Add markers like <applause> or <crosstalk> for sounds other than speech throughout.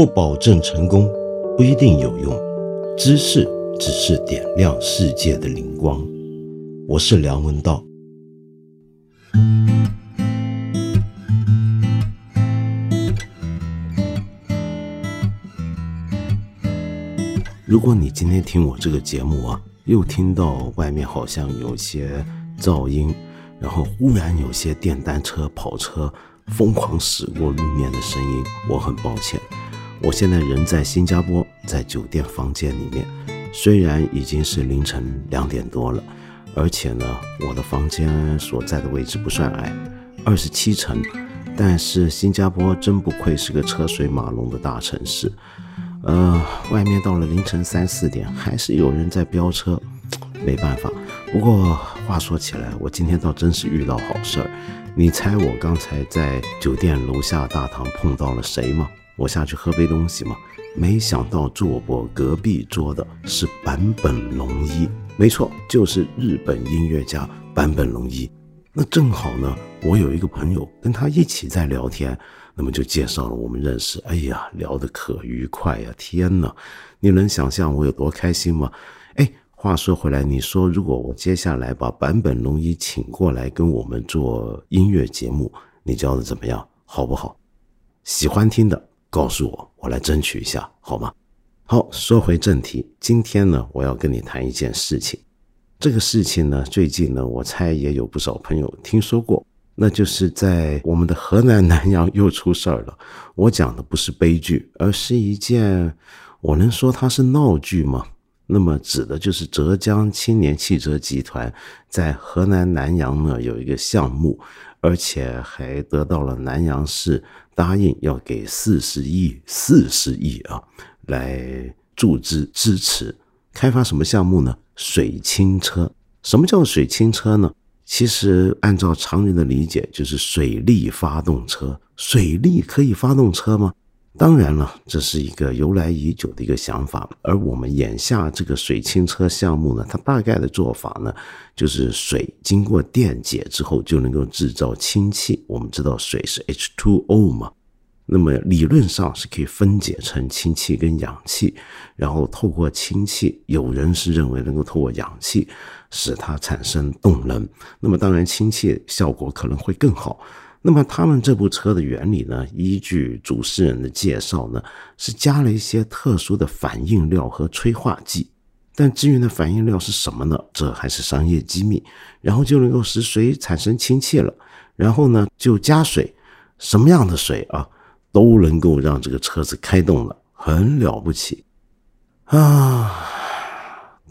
不保证成功，不一定有用。知识只是点亮世界的灵光。我是梁文道。如果你今天听我这个节目啊，又听到外面好像有些噪音，然后忽然有些电单车、跑车疯狂驶过路面的声音，我很抱歉。我现在人在新加坡，在酒店房间里面。虽然已经是凌晨两点多了，而且呢，我的房间所在的位置不算矮，二十七层。但是新加坡真不愧是个车水马龙的大城市。呃，外面到了凌晨三四点，还是有人在飙车，没办法。不过话说起来，我今天倒真是遇到好事儿。你猜我刚才在酒店楼下大堂碰到了谁吗？我下去喝杯东西嘛，没想到坐我隔壁桌的是坂本龙一，没错，就是日本音乐家坂本龙一。那正好呢，我有一个朋友跟他一起在聊天，那么就介绍了我们认识。哎呀，聊得可愉快呀！天哪，你能想象我有多开心吗？哎，话说回来，你说如果我接下来把坂本龙一请过来跟我们做音乐节目，你教的怎么样？好不好？喜欢听的。告诉我，我来争取一下，好吗？好，说回正题，今天呢，我要跟你谈一件事情。这个事情呢，最近呢，我猜也有不少朋友听说过，那就是在我们的河南南阳又出事儿了。我讲的不是悲剧，而是一件，我能说它是闹剧吗？那么指的就是浙江青年汽车集团在河南南阳呢有一个项目，而且还得到了南阳市。答应要给四十亿，四十亿啊，来注资支持开发什么项目呢？水清车。什么叫水清车呢？其实按照常人的理解，就是水力发动车。水力可以发动车吗？当然了，这是一个由来已久的一个想法。而我们眼下这个水清车项目呢，它大概的做法呢，就是水经过电解之后就能够制造氢气。我们知道水是 H2O 嘛，那么理论上是可以分解成氢气跟氧气，然后透过氢气，有人是认为能够透过氧气使它产生动能。那么当然，氢气效果可能会更好。那么他们这部车的原理呢？依据主持人的介绍呢，是加了一些特殊的反应料和催化剂。但至于那反应料是什么呢？这还是商业机密。然后就能够使水产生氢气了。然后呢，就加水，什么样的水啊，都能够让这个车子开动了，很了不起啊！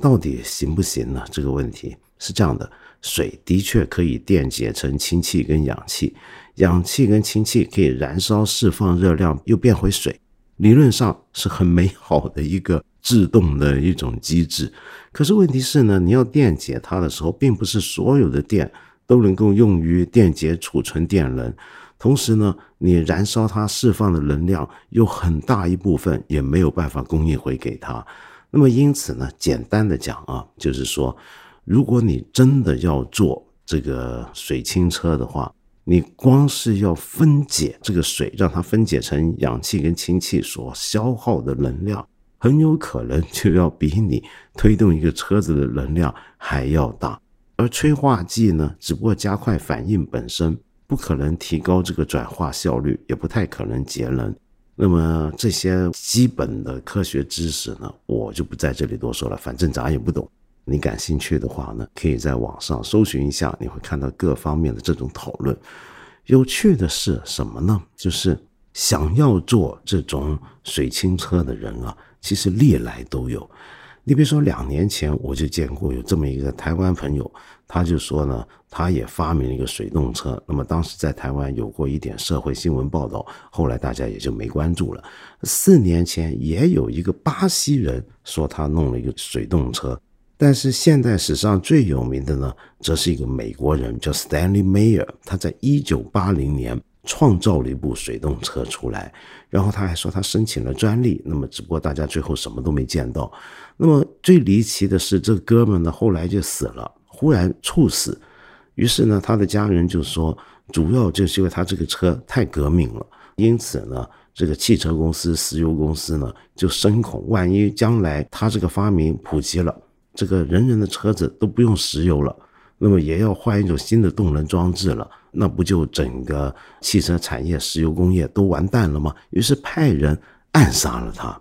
到底行不行呢？这个问题是这样的。水的确可以电解成氢气跟氧气，氧气跟氢气可以燃烧释放热量，又变回水，理论上是很美好的一个制动的一种机制。可是问题是呢，你要电解它的时候，并不是所有的电都能够用于电解储存电能，同时呢，你燃烧它释放的能量有很大一部分也没有办法供应回给它。那么因此呢，简单的讲啊，就是说。如果你真的要做这个水清车的话，你光是要分解这个水，让它分解成氧气跟氢气所消耗的能量，很有可能就要比你推动一个车子的能量还要大。而催化剂呢，只不过加快反应本身，不可能提高这个转化效率，也不太可能节能。那么这些基本的科学知识呢，我就不在这里多说了，反正咱也不懂。你感兴趣的话呢，可以在网上搜寻一下，你会看到各方面的这种讨论。有趣的是什么呢？就是想要做这种水清车的人啊，其实历来都有。你比如说，两年前我就见过有这么一个台湾朋友，他就说呢，他也发明了一个水动车。那么当时在台湾有过一点社会新闻报道，后来大家也就没关注了。四年前也有一个巴西人说他弄了一个水动车。但是现代史上最有名的呢，则是一个美国人，叫 Stanley Meyer。他在一九八零年创造了一部水动车出来，然后他还说他申请了专利。那么，只不过大家最后什么都没见到。那么最离奇的是，这哥们呢后来就死了，忽然猝死。于是呢，他的家人就说，主要就是因为他这个车太革命了，因此呢，这个汽车公司、石油公司呢就深恐，万一将来他这个发明普及了，这个人人的车子都不用石油了，那么也要换一种新的动能装置了，那不就整个汽车产业、石油工业都完蛋了吗？于是派人暗杀了他。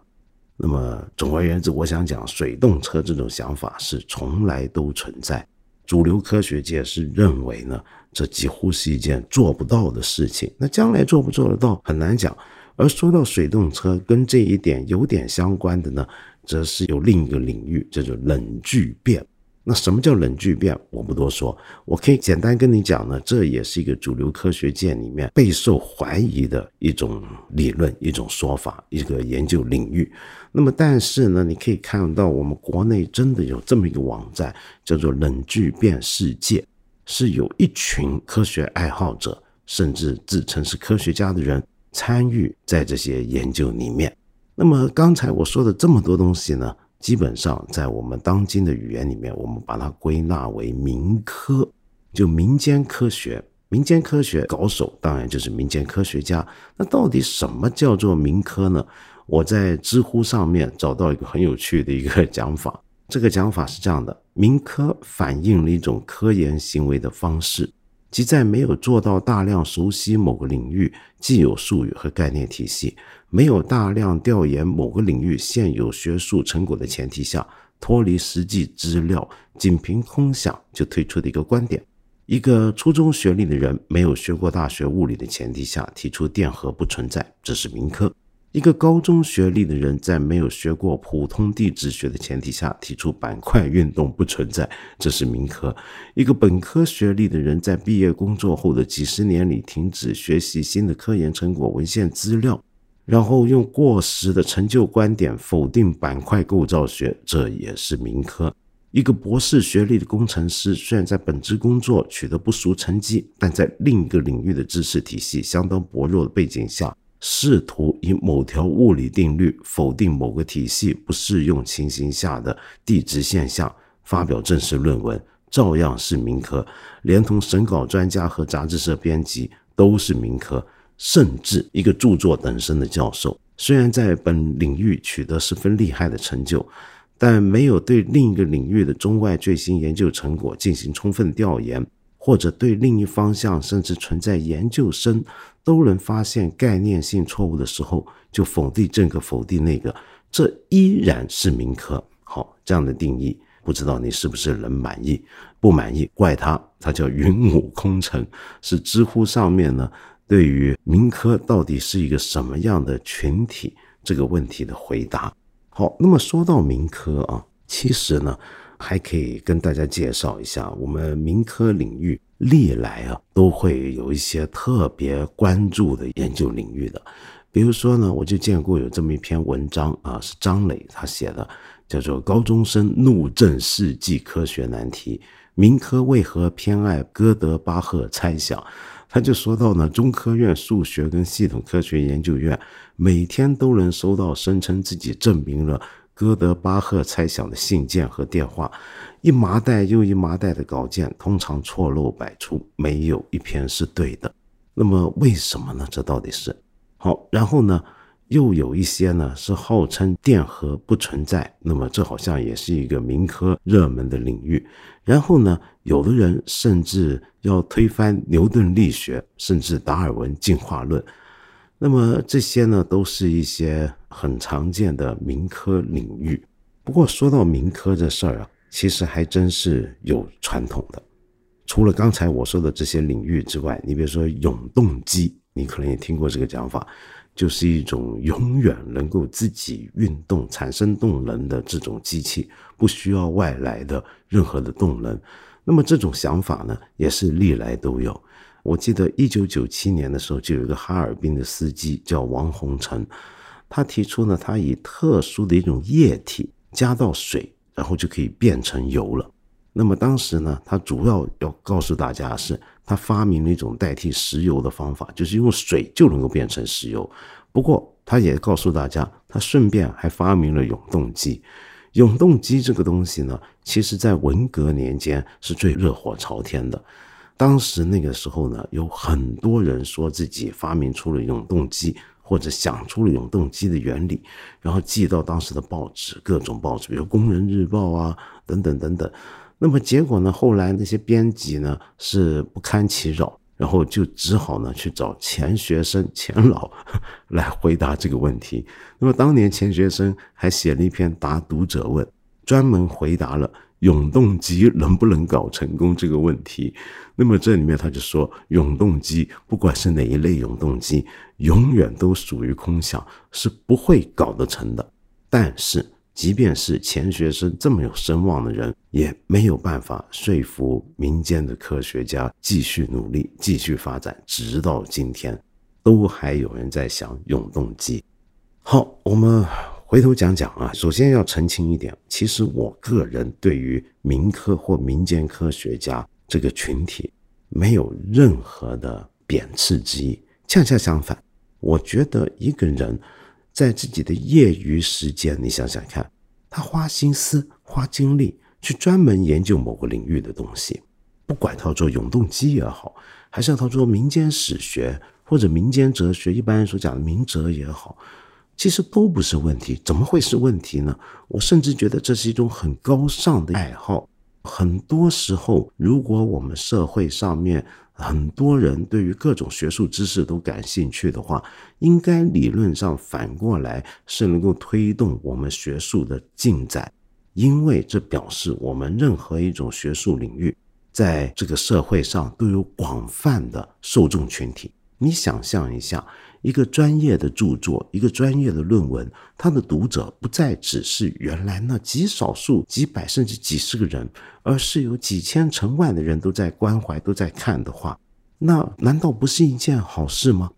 那么总而言之，我想讲水动车这种想法是从来都存在。主流科学界是认为呢，这几乎是一件做不到的事情。那将来做不做得到很难讲。而说到水动车，跟这一点有点相关的呢，则是有另一个领域，叫做冷聚变。那什么叫冷聚变？我不多说，我可以简单跟你讲呢。这也是一个主流科学界里面备受怀疑的一种理论、一种说法、一个研究领域。那么，但是呢，你可以看到我们国内真的有这么一个网站，叫做“冷聚变世界”，是有一群科学爱好者，甚至自称是科学家的人参与在这些研究里面。那么，刚才我说的这么多东西呢？基本上，在我们当今的语言里面，我们把它归纳为民科，就民间科学。民间科学高手当然就是民间科学家。那到底什么叫做民科呢？我在知乎上面找到一个很有趣的一个讲法。<laughs> 这个讲法是这样的：民科反映了一种科研行为的方式，即在没有做到大量熟悉某个领域既有术语和概念体系。没有大量调研某个领域现有学术成果的前提下，脱离实际资料，仅凭空想就推出的一个观点。一个初中学历的人没有学过大学物理的前提下提出电荷不存在，这是民科；一个高中学历的人在没有学过普通地质学的前提下提出板块运动不存在，这是民科；一个本科学历的人在毕业工作后的几十年里停止学习新的科研成果文献资料。然后用过时的陈旧观点否定板块构造学，这也是民科。一个博士学历的工程师，虽然在本职工作取得不俗成绩，但在另一个领域的知识体系相当薄弱的背景下，试图以某条物理定律否定某个体系不适用情形下的地质现象，发表正式论文，照样是民科。连同审稿专家和杂志社编辑都是民科。甚至一个著作等身的教授，虽然在本领域取得十分厉害的成就，但没有对另一个领域的中外最新研究成果进行充分调研，或者对另一方向甚至存在研究生都能发现概念性错误的时候，就否定这个否定那个，这依然是民科。好，这样的定义，不知道你是不是能满意？不满意怪他，他叫云母空城，是知乎上面呢。对于民科到底是一个什么样的群体这个问题的回答，好，那么说到民科啊，其实呢，还可以跟大家介绍一下，我们民科领域历来啊都会有一些特别关注的研究领域的，比如说呢，我就见过有这么一篇文章啊，是张磊他写的，叫做《高中生怒症世纪科学难题：民科为何偏爱哥德巴赫猜想》。他就说到呢，中科院数学跟系统科学研究院每天都能收到声称自己证明了哥德巴赫猜想的信件和电话，一麻袋又一麻袋的稿件，通常错漏百出，没有一篇是对的。那么为什么呢？这到底是好？然后呢？又有一些呢是号称电荷不存在，那么这好像也是一个民科热门的领域。然后呢，有的人甚至要推翻牛顿力学，甚至达尔文进化论。那么这些呢，都是一些很常见的民科领域。不过说到民科这事儿啊，其实还真是有传统的。除了刚才我说的这些领域之外，你比如说永动机，你可能也听过这个讲法。就是一种永远能够自己运动、产生动能的这种机器，不需要外来的任何的动能。那么这种想法呢，也是历来都有。我记得一九九七年的时候，就有一个哈尔滨的司机叫王洪成，他提出呢，他以特殊的一种液体加到水，然后就可以变成油了。那么当时呢，他主要要告诉大家是。他发明了一种代替石油的方法，就是用水就能够变成石油。不过，他也告诉大家，他顺便还发明了永动机。永动机这个东西呢，其实在文革年间是最热火朝天的。当时那个时候呢，有很多人说自己发明出了永动机，或者想出了永动机的原理，然后寄到当时的报纸，各种报纸，比如《工人日报》啊，等等等等。那么结果呢，后来那些编辑呢是不堪其扰，然后就只好呢去找钱学森、钱老 <laughs> 来回答这个问题。那么当年钱学森还写了一篇答读者问，专门回答了。永动机能不能搞成功这个问题？那么这里面他就说，永动机不管是哪一类永动机，永远都属于空想，是不会搞得成的。但是，即便是钱学森这么有声望的人，也没有办法说服民间的科学家继续努力、继续发展，直到今天，都还有人在想永动机。好，我们。回头讲讲啊，首先要澄清一点，其实我个人对于民科或民间科学家这个群体没有任何的贬斥之意，恰恰相反，我觉得一个人在自己的业余时间，你想想看，他花心思、花精力去专门研究某个领域的东西，不管他做永动机也好，还是他做民间史学或者民间哲学，一般所讲的民哲也好。其实都不是问题，怎么会是问题呢？我甚至觉得这是一种很高尚的爱好。很多时候，如果我们社会上面很多人对于各种学术知识都感兴趣的话，应该理论上反过来是能够推动我们学术的进展，因为这表示我们任何一种学术领域在这个社会上都有广泛的受众群体。你想象一下。一个专业的著作，一个专业的论文，它的读者不再只是原来那极少数、几百甚至几十个人，而是有几千、成万的人都在关怀、都在看的话，那难道不是一件好事吗？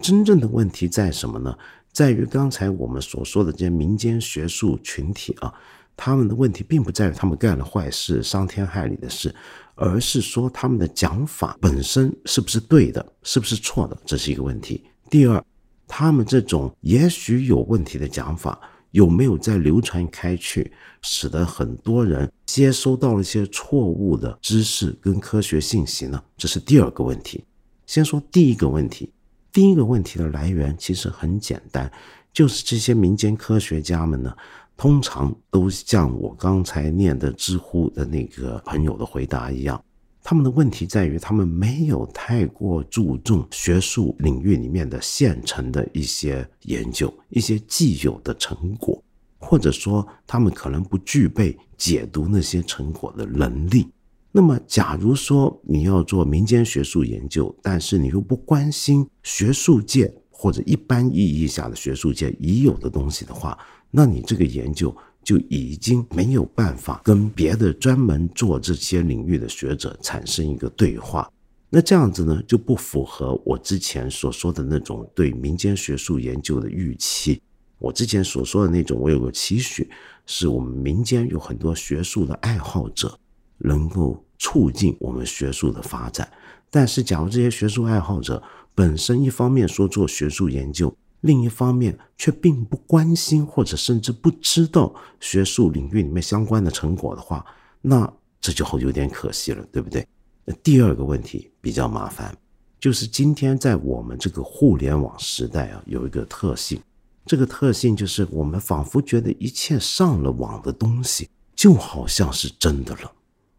真正的问题在什么呢？在于刚才我们所说的这些民间学术群体啊，他们的问题并不在于他们干了坏事、伤天害理的事，而是说他们的讲法本身是不是对的，是不是错的，这是一个问题。第二，他们这种也许有问题的讲法有没有在流传开去，使得很多人接收到了一些错误的知识跟科学信息呢？这是第二个问题。先说第一个问题，第一个问题的来源其实很简单，就是这些民间科学家们呢，通常都像我刚才念的知乎的那个朋友的回答一样。他们的问题在于，他们没有太过注重学术领域里面的现成的一些研究、一些既有的成果，或者说他们可能不具备解读那些成果的能力。那么，假如说你要做民间学术研究，但是你又不关心学术界或者一般意义下的学术界已有的东西的话，那你这个研究。就已经没有办法跟别的专门做这些领域的学者产生一个对话，那这样子呢就不符合我之前所说的那种对民间学术研究的预期。我之前所说的那种，我有个期许，是我们民间有很多学术的爱好者，能够促进我们学术的发展。但是，假如这些学术爱好者本身一方面说做学术研究，另一方面，却并不关心或者甚至不知道学术领域里面相关的成果的话，那这就有点可惜了，对不对？那第二个问题比较麻烦，就是今天在我们这个互联网时代啊，有一个特性，这个特性就是我们仿佛觉得一切上了网的东西就好像是真的了。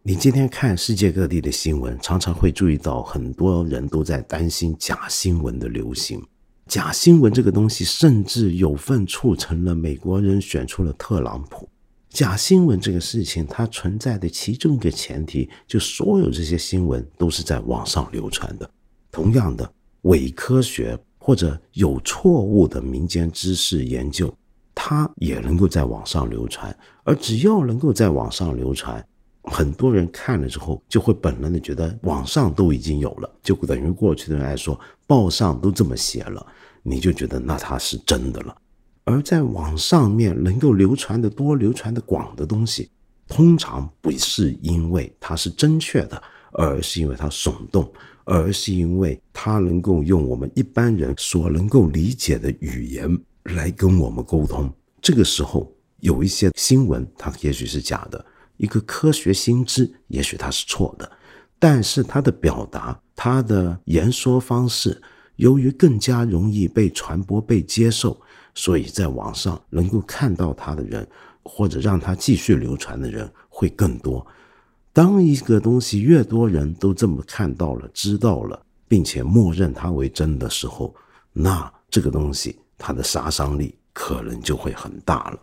你今天看世界各地的新闻，常常会注意到很多人都在担心假新闻的流行。假新闻这个东西，甚至有份促成了美国人选出了特朗普。假新闻这个事情，它存在的其中一个前提，就所有这些新闻都是在网上流传的。同样的，伪科学或者有错误的民间知识研究，它也能够在网上流传。而只要能够在网上流传，很多人看了之后，就会本能的觉得网上都已经有了，就等于过去的人来说，报上都这么写了。你就觉得那它是真的了，而在网上面能够流传的多、流传的广的东西，通常不是因为它是正确的，而是因为它耸动，而是因为它能够用我们一般人所能够理解的语言来跟我们沟通。这个时候，有一些新闻它也许是假的，一个科学新知也许它是错的，但是它的表达、它的言说方式，由于更加容易被传播、被接受，所以在网上能够看到它的人，或者让它继续流传的人会更多。当一个东西越多人都这么看到了、知道了，并且默认它为真的时候，那这个东西它的杀伤力可能就会很大了。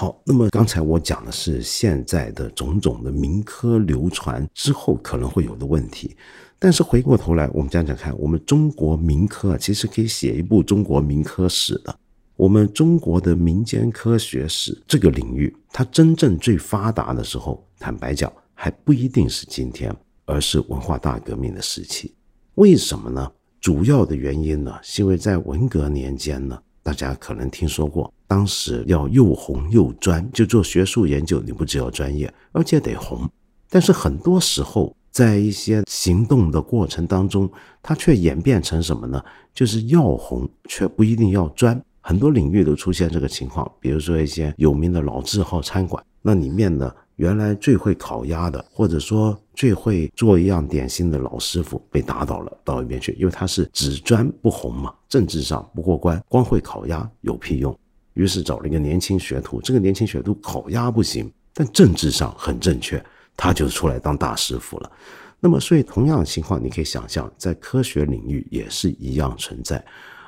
好，那么刚才我讲的是现在的种种的民科流传之后可能会有的问题，但是回过头来，我们讲讲看，我们中国民科啊，其实可以写一部中国民科史的。我们中国的民间科学史这个领域，它真正最发达的时候，坦白讲，还不一定是今天，而是文化大革命的时期。为什么呢？主要的原因呢，是因为在文革年间呢。大家可能听说过，当时要又红又专，就做学术研究，你不只要专业，而且得红。但是很多时候，在一些行动的过程当中，它却演变成什么呢？就是要红，却不一定要专。很多领域都出现这个情况，比如说一些有名的老字号餐馆，那里面呢？原来最会烤鸭的，或者说最会做一样点心的老师傅被打倒了，到一边去，因为他是只专不红嘛，政治上不过关，光会烤鸭有屁用？于是找了一个年轻学徒，这个年轻学徒烤鸭不行，但政治上很正确，他就出来当大师傅了。那么，所以同样的情况，你可以想象，在科学领域也是一样存在，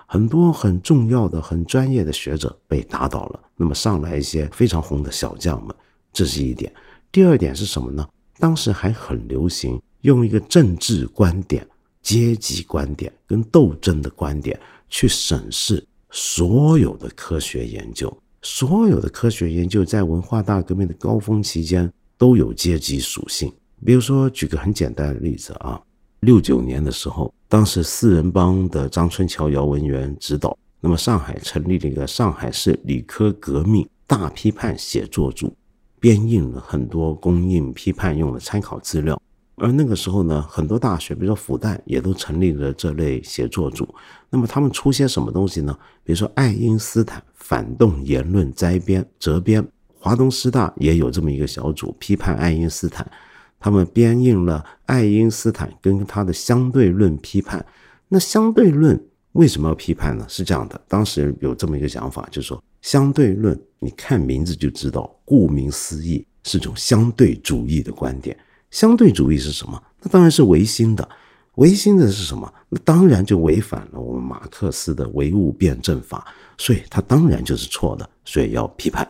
很多很重要的、很专业的学者被打倒了，那么上来一些非常红的小将们。这是一点，第二点是什么呢？当时还很流行用一个政治观点、阶级观点跟斗争的观点去审视所有的科学研究。所有的科学研究在文化大革命的高峰期间都有阶级属性。比如说，举个很简单的例子啊，六九年的时候，当时四人帮的张春桥、姚文元指导，那么上海成立了一个上海市理科革命大批判写作组。编印了很多公印批判用的参考资料，而那个时候呢，很多大学，比如说复旦，也都成立了这类写作组。那么他们出些什么东西呢？比如说爱因斯坦反动言论摘编责编，华东师大也有这么一个小组批判爱因斯坦，他们编印了爱因斯坦跟他的相对论批判。那相对论为什么要批判呢？是这样的，当时有这么一个想法，就是说。相对论，你看名字就知道，顾名思义是种相对主义的观点。相对主义是什么？那当然是唯心的。唯心的是什么？那当然就违反了我们马克思的唯物辩证法，所以它当然就是错的，所以要批判。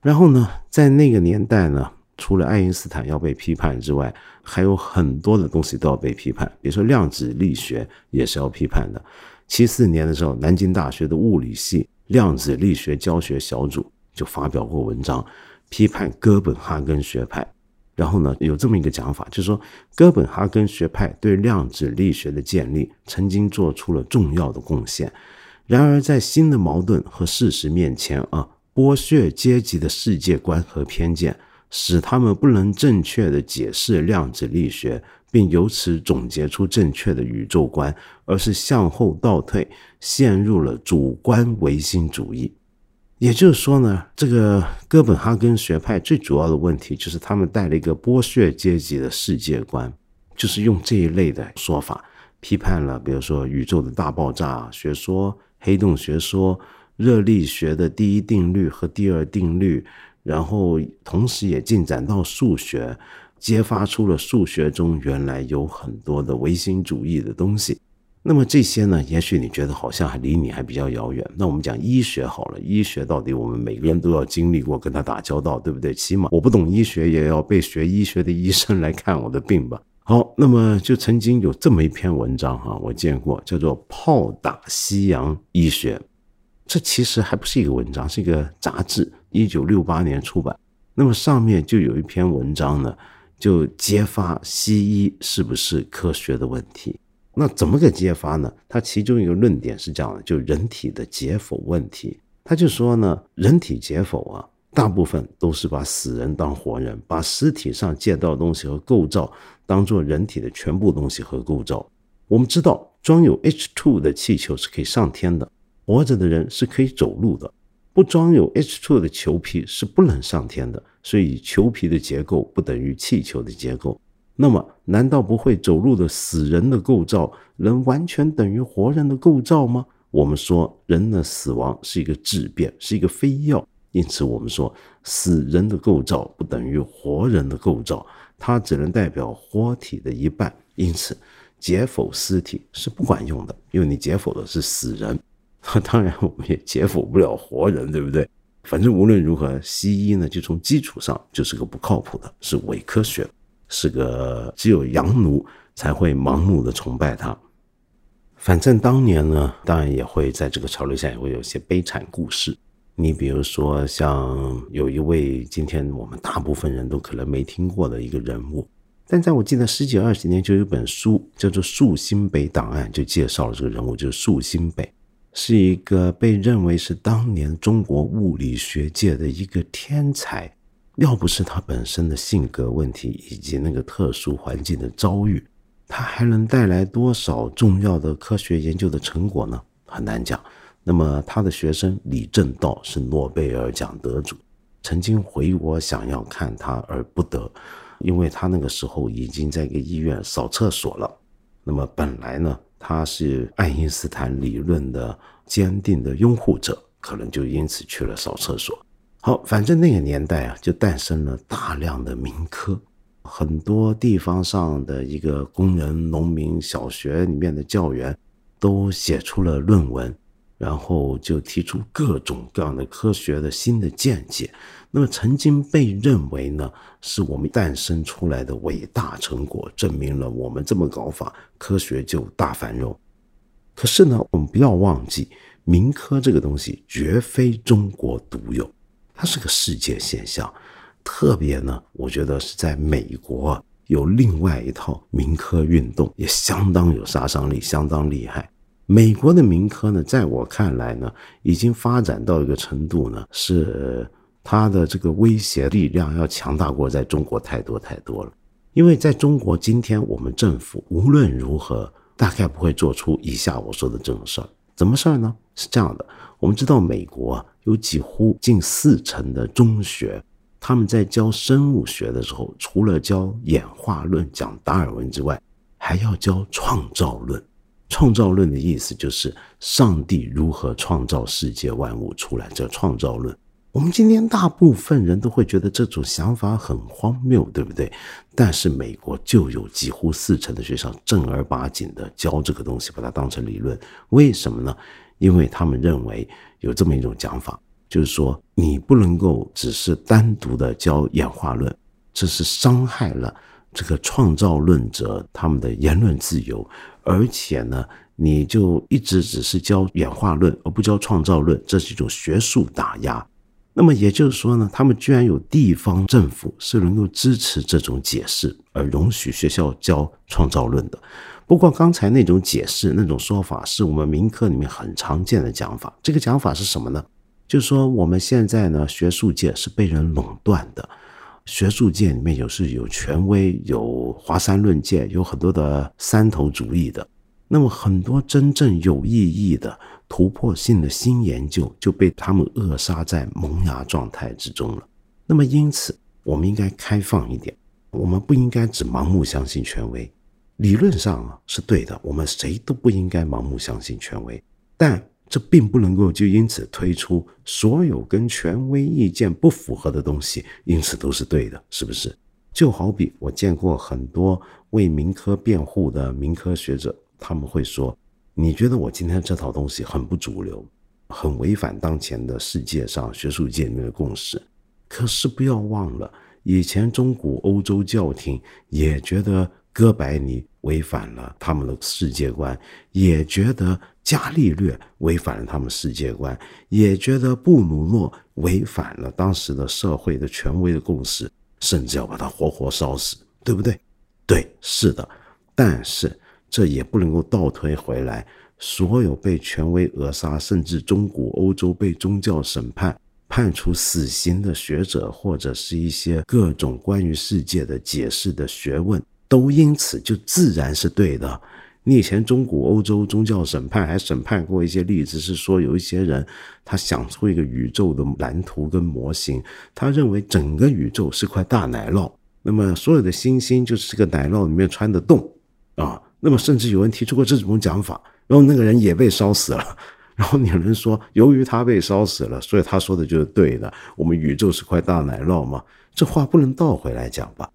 然后呢，在那个年代呢，除了爱因斯坦要被批判之外，还有很多的东西都要被批判，比如说量子力学也是要批判的。七四年的时候，南京大学的物理系。量子力学教学小组就发表过文章，批判哥本哈根学派。然后呢，有这么一个讲法，就是说哥本哈根学派对量子力学的建立曾经做出了重要的贡献。然而，在新的矛盾和事实面前啊，剥削阶级的世界观和偏见，使他们不能正确的解释量子力学。并由此总结出正确的宇宙观，而是向后倒退，陷入了主观唯心主义。也就是说呢，这个哥本哈根学派最主要的问题就是他们带了一个剥削阶级的世界观，就是用这一类的说法批判了，比如说宇宙的大爆炸学说、黑洞学说、热力学的第一定律和第二定律，然后同时也进展到数学。揭发出了数学中原来有很多的唯心主义的东西，那么这些呢？也许你觉得好像还离你还比较遥远。那我们讲医学好了，医学到底我们每个人都要经历过跟他打交道，对不对？起码我不懂医学，也要被学医学的医生来看我的病吧。好，那么就曾经有这么一篇文章哈，我见过，叫做《炮打西洋医学》，这其实还不是一个文章，是一个杂志，一九六八年出版。那么上面就有一篇文章呢。就揭发西医是不是科学的问题？那怎么个揭发呢？他其中一个论点是这样的：就人体的解剖问题，他就说呢，人体解剖啊，大部分都是把死人当活人，把尸体上见到的东西和构造当做人体的全部东西和构造。我们知道，装有 H2 的气球是可以上天的，活着的人是可以走路的。不装有 H2 的球皮是不能上天的，所以球皮的结构不等于气球的结构。那么难道不会走路的死人的构造能完全等于活人的构造吗？我们说人的死亡是一个质变，是一个非要，因此我们说死人的构造不等于活人的构造，它只能代表活体的一半。因此，解剖尸体是不管用的，因为你解剖的是死人。<laughs> 当然，我们也解剖不了活人，对不对？反正无论如何，西医呢，就从基础上就是个不靠谱的，是伪科学，是个只有洋奴才会盲目的崇拜他。反正当年呢，当然也会在这个潮流下也会有些悲惨故事。你比如说，像有一位今天我们大部分人都可能没听过的一个人物。但在我记得十几二十年，就有本书叫做《树新北档案》，就介绍了这个人物，就是树新北，是一个被认为是当年中国物理学界的一个天才。要不是他本身的性格问题以及那个特殊环境的遭遇，他还能带来多少重要的科学研究的成果呢？很难讲。那么他的学生李政道是诺贝尔奖得主，曾经回国想要看他而不得。因为他那个时候已经在一个医院扫厕所了，那么本来呢，他是爱因斯坦理论的坚定的拥护者，可能就因此去了扫厕所。好，反正那个年代啊，就诞生了大量的民科，很多地方上的一个工人、农民小学里面的教员都写出了论文，然后就提出各种各样的科学的新的见解。那么曾经被认为呢，是我们诞生出来的伟大成果，证明了我们这么搞法，科学就大繁荣。可是呢，我们不要忘记，民科这个东西绝非中国独有，它是个世界现象。特别呢，我觉得是在美国有另外一套民科运动，也相当有杀伤力，相当厉害。美国的民科呢，在我看来呢，已经发展到一个程度呢，是。它的这个威胁力量要强大过在中国太多太多了，因为在中国今天我们政府无论如何大概不会做出以下我说的这种事儿。怎么事儿呢？是这样的，我们知道美国啊有几乎近四成的中学，他们在教生物学的时候，除了教演化论、讲达尔文之外，还要教创造论。创造论的意思就是上帝如何创造世界万物出来，叫创造论。我们今天大部分人都会觉得这种想法很荒谬，对不对？但是美国就有几乎四成的学校正儿八经的教这个东西，把它当成理论。为什么呢？因为他们认为有这么一种讲法，就是说你不能够只是单独的教演化论，这是伤害了这个创造论者他们的言论自由。而且呢，你就一直只是教演化论而不教创造论，这是一种学术打压。那么也就是说呢，他们居然有地方政府是能够支持这种解释，而容许学校教创造论的。不过刚才那种解释、那种说法，是我们民科里面很常见的讲法。这个讲法是什么呢？就是说我们现在呢，学术界是被人垄断的，学术界里面有是有权威、有华山论剑，有很多的三头主义的。那么很多真正有意义的。突破性的新研究就被他们扼杀在萌芽状态之中了。那么，因此我们应该开放一点，我们不应该只盲目相信权威。理论上啊是对的，我们谁都不应该盲目相信权威。但这并不能够就因此推出所有跟权威意见不符合的东西，因此都是对的，是不是？就好比我见过很多为民科辩护的民科学者，他们会说。你觉得我今天这套东西很不主流，很违反当前的世界上学术界里面的共识。可是不要忘了，以前中古欧洲教廷也觉得哥白尼违反了他们的世界观，也觉得伽利略违反了他们世界观，也觉得布鲁诺违反了当时的社会的权威的共识，甚至要把他活活烧死，对不对？对，是的，但是。这也不能够倒推回来，所有被权威扼杀，甚至中古欧洲被宗教审判、判处死刑的学者，或者是一些各种关于世界的解释的学问，都因此就自然是对的。你以前中古欧洲宗教审判还审判过一些例子，是说有一些人他想出一个宇宙的蓝图跟模型，他认为整个宇宙是块大奶酪。那么所有的星星就是这个奶酪里面穿的洞啊。那么甚至有人提出过这种讲法，然后那个人也被烧死了。<laughs> 然后有人说，由于他被烧死了，所以他说的就是对的。我们宇宙是块大奶酪嘛，这话不能倒回来讲吧？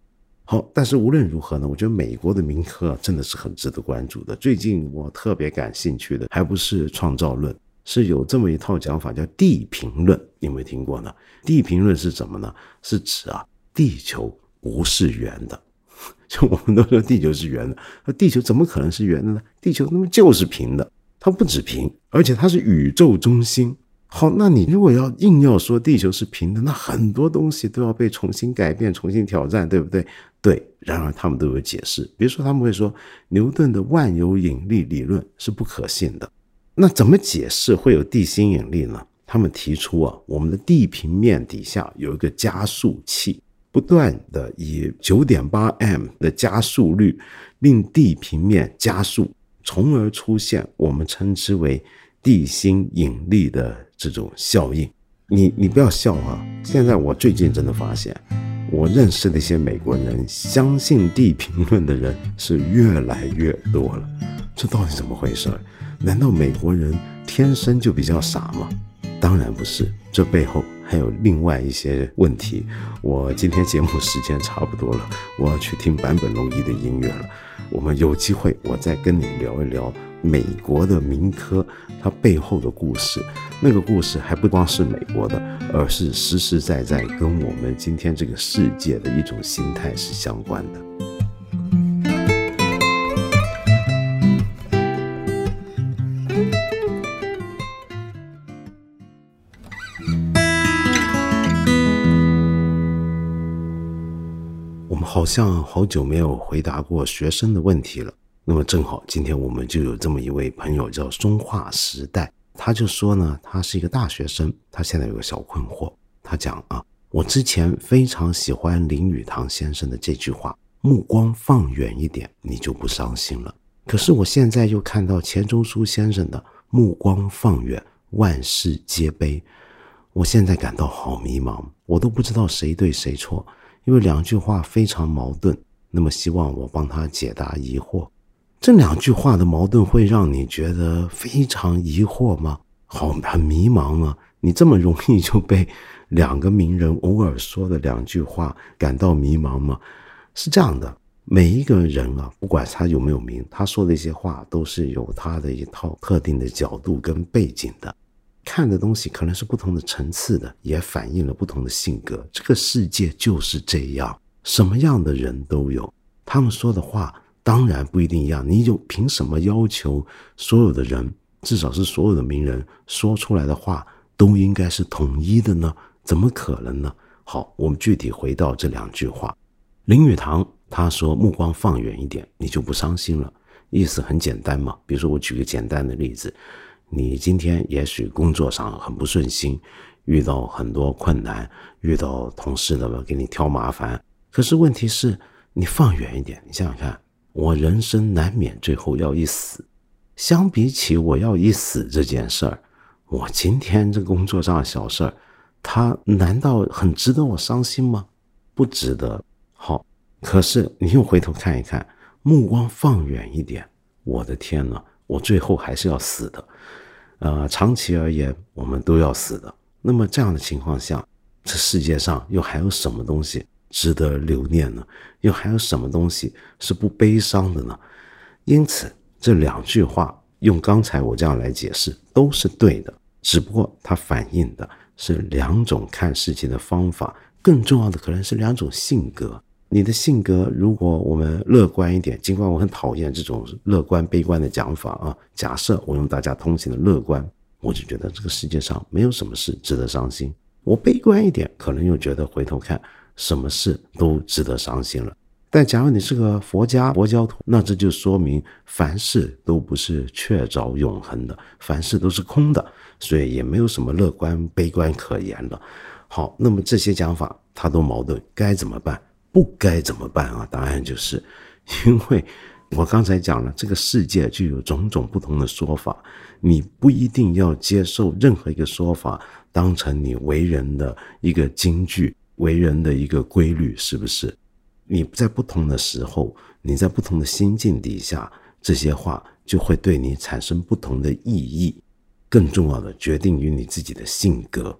好，但是无论如何呢，我觉得美国的民科真的是很值得关注的。最近我特别感兴趣的，还不是创造论，是有这么一套讲法叫地平论，你有没有听过呢？地平论是什么呢？是指啊，地球不是圆的。<laughs> 就我们都说地球是圆的，那地球怎么可能是圆的呢？地球那么就是平的，它不止平，而且它是宇宙中心。好，那你如果要硬要说地球是平的，那很多东西都要被重新改变、重新挑战，对不对？对。然而他们都有解释，比如说他们会说牛顿的万有引力理论是不可信的。那怎么解释会有地心引力呢？他们提出啊，我们的地平面底下有一个加速器，不断的以九点八 m 的加速率令地平面加速，从而出现我们称之为地心引力的。这种效应，你你不要笑啊！现在我最近真的发现，我认识那些美国人相信地平论的人是越来越多了。这到底怎么回事？难道美国人天生就比较傻吗？当然不是，这背后还有另外一些问题。我今天节目时间差不多了，我要去听坂本龙一的音乐了。我们有机会，我再跟你聊一聊。美国的民科，它背后的故事，那个故事还不光是美国的，而是实实在在跟我们今天这个世界的一种心态是相关的。好像好久没有回答过学生的问题了。那么正好，今天我们就有这么一位朋友叫松化时代，他就说呢，他是一个大学生，他现在有个小困惑。他讲啊，我之前非常喜欢林语堂先生的这句话：“目光放远一点，你就不伤心了。”可是我现在又看到钱钟书先生的“目光放远，万事皆悲”，我现在感到好迷茫，我都不知道谁对谁错，因为两句话非常矛盾。那么希望我帮他解答疑惑。这两句话的矛盾会让你觉得非常疑惑吗？好，很迷茫吗？你这么容易就被两个名人偶尔说的两句话感到迷茫吗？是这样的，每一个人啊，不管他有没有名，他说的一些话都是有他的一套特定的角度跟背景的，看的东西可能是不同的层次的，也反映了不同的性格。这个世界就是这样，什么样的人都有，他们说的话。当然不一定一样，你就凭什么要求所有的人，至少是所有的名人说出来的话都应该是统一的呢？怎么可能呢？好，我们具体回到这两句话。林语堂他说：“目光放远一点，你就不伤心了。”意思很简单嘛。比如说，我举个简单的例子，你今天也许工作上很不顺心，遇到很多困难，遇到同事的给你挑麻烦，可是问题是你放远一点，你想想看。我人生难免最后要一死，相比起我要一死这件事儿，我今天这工作上的小事儿，它难道很值得我伤心吗？不值得。好，可是你又回头看一看，目光放远一点，我的天呐，我最后还是要死的。呃，长期而言，我们都要死的。那么这样的情况下，这世界上又还有什么东西？值得留念呢？又还有什么东西是不悲伤的呢？因此，这两句话用刚才我这样来解释都是对的，只不过它反映的是两种看事情的方法，更重要的可能是两种性格。你的性格，如果我们乐观一点，尽管我很讨厌这种乐观悲观的讲法啊。假设我用大家通行的乐观，我就觉得这个世界上没有什么事值得伤心。我悲观一点，可能又觉得回头看。什么事都值得伤心了，但假如你是个佛家佛教徒，那这就说明凡事都不是确凿永恒的，凡事都是空的，所以也没有什么乐观悲观可言了。好，那么这些讲法它都矛盾，该怎么办？不该怎么办啊？答案就是，<laughs> 因为我刚才讲了，这个世界就有种种不同的说法，你不一定要接受任何一个说法当成你为人的一个金句。为人的一个规律是不是？你在不同的时候，你在不同的心境底下，这些话就会对你产生不同的意义。更重要的，决定于你自己的性格。